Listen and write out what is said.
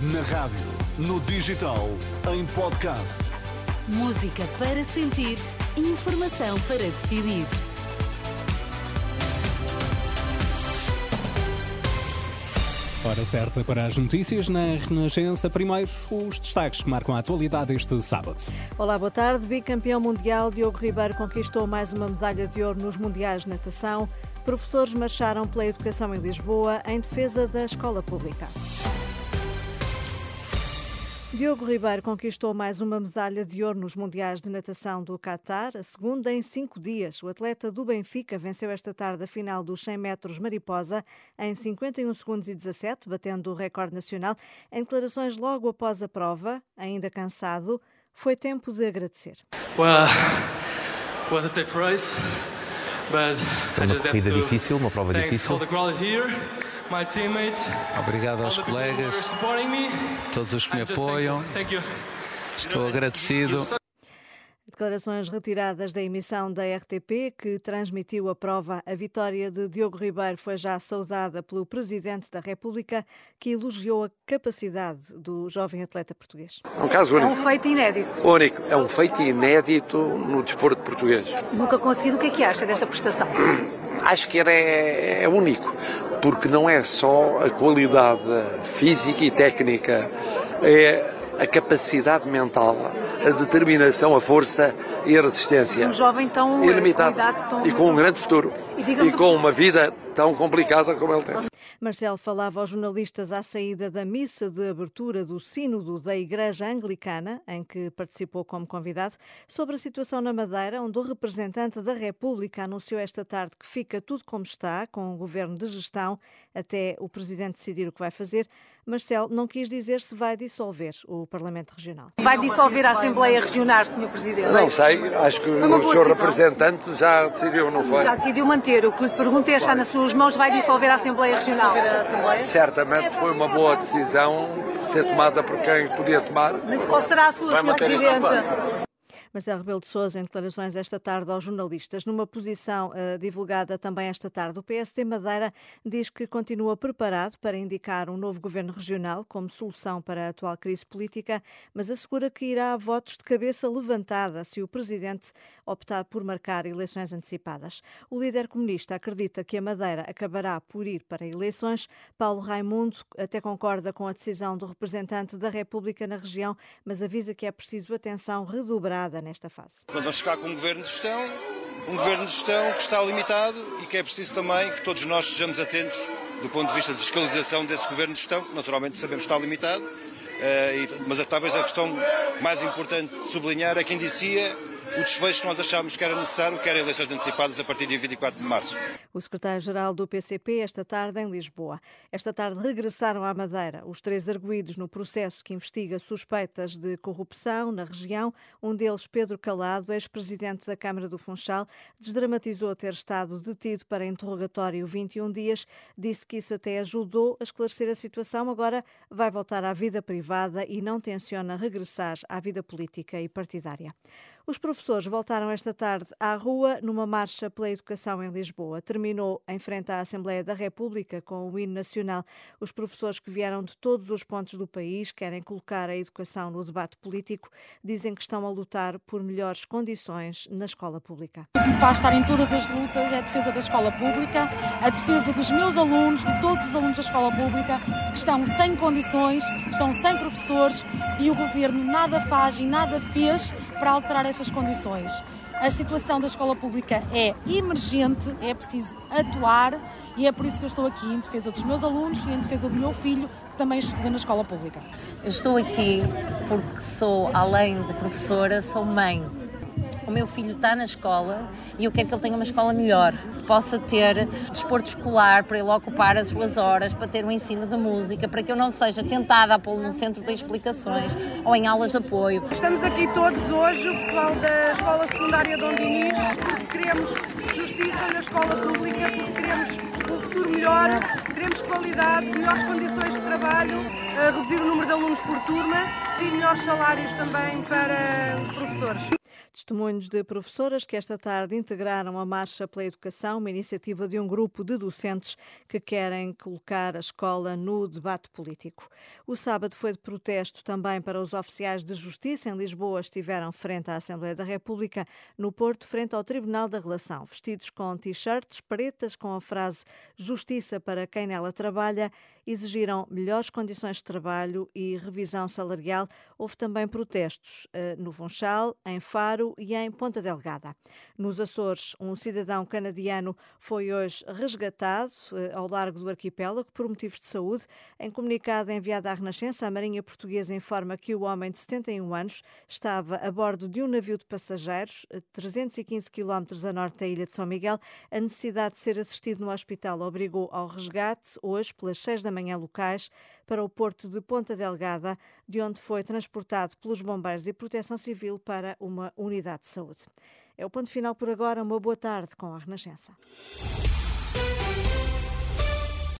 Na rádio, no digital, em podcast. Música para sentir, informação para decidir. Hora certa para as notícias na Renascença. Primeiro, os destaques que marcam a atualidade este sábado. Olá, boa tarde. Bicampeão mundial, Diogo Ribeiro conquistou mais uma medalha de ouro nos Mundiais de Natação. Professores marcharam pela educação em Lisboa em defesa da escola pública. Diogo Ribeiro conquistou mais uma medalha de ouro nos Mundiais de Natação do Qatar, a segunda em cinco dias. O atleta do Benfica venceu esta tarde a final dos 100 metros mariposa em 51 segundos e 17, batendo o recorde nacional. Em declarações logo após a prova, ainda cansado, foi tempo de agradecer. Well, was a tough race, but É uma corrida difícil, uma prova difícil. Obrigado aos colegas, todos os que me apoiam. Estou agradecido. Declarações retiradas da emissão da RTP, que transmitiu a prova. A vitória de Diogo Ribeiro foi já saudada pelo Presidente da República, que elogiou a capacidade do jovem atleta português. É um caso único. É um feito inédito. Único. É um feito inédito no desporto português. Nunca conseguido. O que é que acha desta prestação? Acho que era, é, é único, porque não é só a qualidade física e técnica, é a capacidade mental, a determinação, a força e a resistência. Um jovem tão ilimitado com idade tão... e com um grande futuro E, e com uma vida tão complicada como ele tem. Marcelo falava aos jornalistas à saída da missa de abertura do Sínodo da Igreja Anglicana, em que participou como convidado, sobre a situação na Madeira, onde o representante da República anunciou esta tarde que fica tudo como está, com o governo de gestão, até o presidente decidir o que vai fazer. Marcelo não quis dizer se vai dissolver o Parlamento Regional. Vai dissolver a Assembleia Regional, Sr. Presidente? Não sei, acho que o decisão. representante já decidiu, não foi? Já decidiu manter. O que lhe pergunto é, está nas suas mãos, vai dissolver a Assembleia Regional? Certamente foi uma boa decisão ser tomada por quem podia tomar. Mas qual será a sua, Sr. Presidente? Marcelo Rebelo de Sousa, em declarações esta tarde aos jornalistas, numa posição eh, divulgada também esta tarde, o PSD Madeira diz que continua preparado para indicar um novo governo regional como solução para a atual crise política, mas assegura que irá a votos de cabeça levantada se o presidente optar por marcar eleições antecipadas. O líder comunista acredita que a Madeira acabará por ir para eleições. Paulo Raimundo até concorda com a decisão do representante da República na região, mas avisa que é preciso atenção redobrada nesta fase. Vamos ficar com um governo de gestão, um governo de gestão que está limitado e que é preciso também que todos nós sejamos atentos do ponto de vista de fiscalização desse governo de gestão, que naturalmente sabemos que está limitado, eh, mas talvez a questão mais importante de sublinhar é que indicia o desfecho que nós achámos que era necessário, que era eleições antecipadas a partir de 24 de março. O secretário-geral do PCP esta tarde em Lisboa. Esta tarde regressaram à Madeira os três arguídos no processo que investiga suspeitas de corrupção na região. Um deles, Pedro Calado, ex-presidente da Câmara do Funchal, desdramatizou ter estado detido para interrogatório 21 dias. Disse que isso até ajudou a esclarecer a situação. Agora vai voltar à vida privada e não tenciona regressar à vida política e partidária. Os professores voltaram esta tarde à rua numa marcha pela educação em Lisboa. Terminou em frente à Assembleia da República com o hino nacional. Os professores que vieram de todos os pontos do país querem colocar a educação no debate político. Dizem que estão a lutar por melhores condições na escola pública. O que me faz estar em todas as lutas é a defesa da escola pública, a defesa dos meus alunos, de todos os alunos da escola pública, que estão sem condições, estão sem professores e o governo nada faz e nada fez para alterar estas condições. A situação da escola pública é emergente, é preciso atuar e é por isso que eu estou aqui em defesa dos meus alunos e em defesa do meu filho, que também estuda na escola pública. Eu estou aqui porque sou, além de professora, sou mãe. O meu filho está na escola e eu quero que ele tenha uma escola melhor, que possa ter desporto escolar para ele ocupar as suas horas, para ter um ensino de música, para que eu não seja tentada a pô-lo num centro de explicações ou em aulas de apoio. Estamos aqui todos hoje, o pessoal da Escola Secundária Dom Dinis, porque queremos justiça na escola pública, porque queremos um futuro melhor, queremos qualidade, melhores condições de trabalho, eh, reduzir o número de alunos por turma e melhores salários também para os professores. Testemunhos de professoras que esta tarde integraram a Marcha pela Educação, uma iniciativa de um grupo de docentes que querem colocar a escola no debate político. O sábado foi de protesto também para os oficiais de justiça. Em Lisboa estiveram frente à Assembleia da República, no Porto, frente ao Tribunal da Relação, vestidos com t-shirts pretas com a frase Justiça para quem nela trabalha exigiram melhores condições de trabalho e revisão salarial. Houve também protestos eh, no Funchal, em Faro e em Ponta Delgada. Nos Açores, um cidadão canadiano foi hoje resgatado eh, ao largo do arquipélago por motivos de saúde. Em comunicado enviado à Renascença, a Marinha Portuguesa informa que o homem de 71 anos estava a bordo de um navio de passageiros, 315 eh, quilómetros a norte da ilha de São Miguel. A necessidade de ser assistido no hospital obrigou ao resgate, hoje, pelas 6 da manhã locais para o porto de Ponta Delgada, de onde foi transportado pelos bombeiros e proteção civil para uma unidade de saúde. É o ponto final por agora. Uma boa tarde com a Renascença.